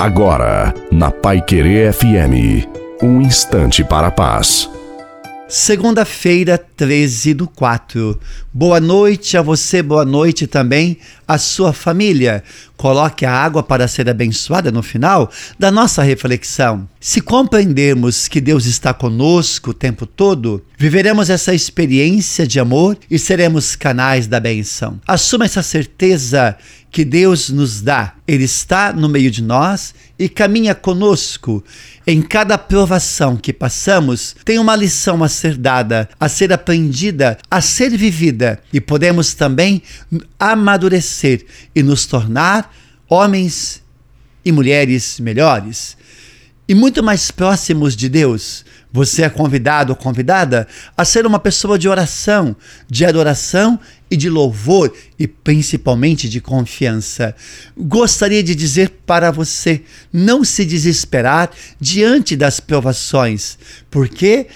Agora, na Pai Querer FM, um instante para a paz. Segunda-feira, 13 do 4. Boa noite a você, boa noite também à sua família. Coloque a água para ser abençoada no final da nossa reflexão. Se compreendermos que Deus está conosco o tempo todo, viveremos essa experiência de amor e seremos canais da benção. Assuma essa certeza que Deus nos dá. Ele está no meio de nós e caminha conosco. Em cada provação que passamos, tem uma lição a ser dada, a ser aprendida, a ser vivida. E podemos também amadurecer e nos tornar homens e mulheres melhores e muito mais próximos de Deus. Você é convidado ou convidada a ser uma pessoa de oração, de adoração e de louvor e principalmente de confiança. Gostaria de dizer para você não se desesperar diante das provações, porque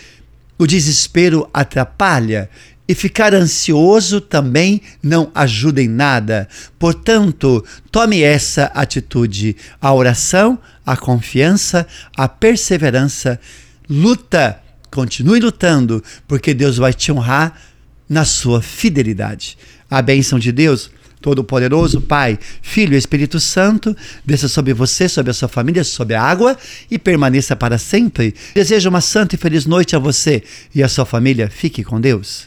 o desespero atrapalha e ficar ansioso também não ajuda em nada. Portanto, tome essa atitude: a oração, a confiança, a perseverança. Luta, continue lutando, porque Deus vai te honrar na sua fidelidade. A bênção de Deus. Todo-Poderoso, Pai, Filho e Espírito Santo, desça sobre você, sobre a sua família, sobre a água e permaneça para sempre. Desejo uma santa e feliz noite a você e a sua família. Fique com Deus.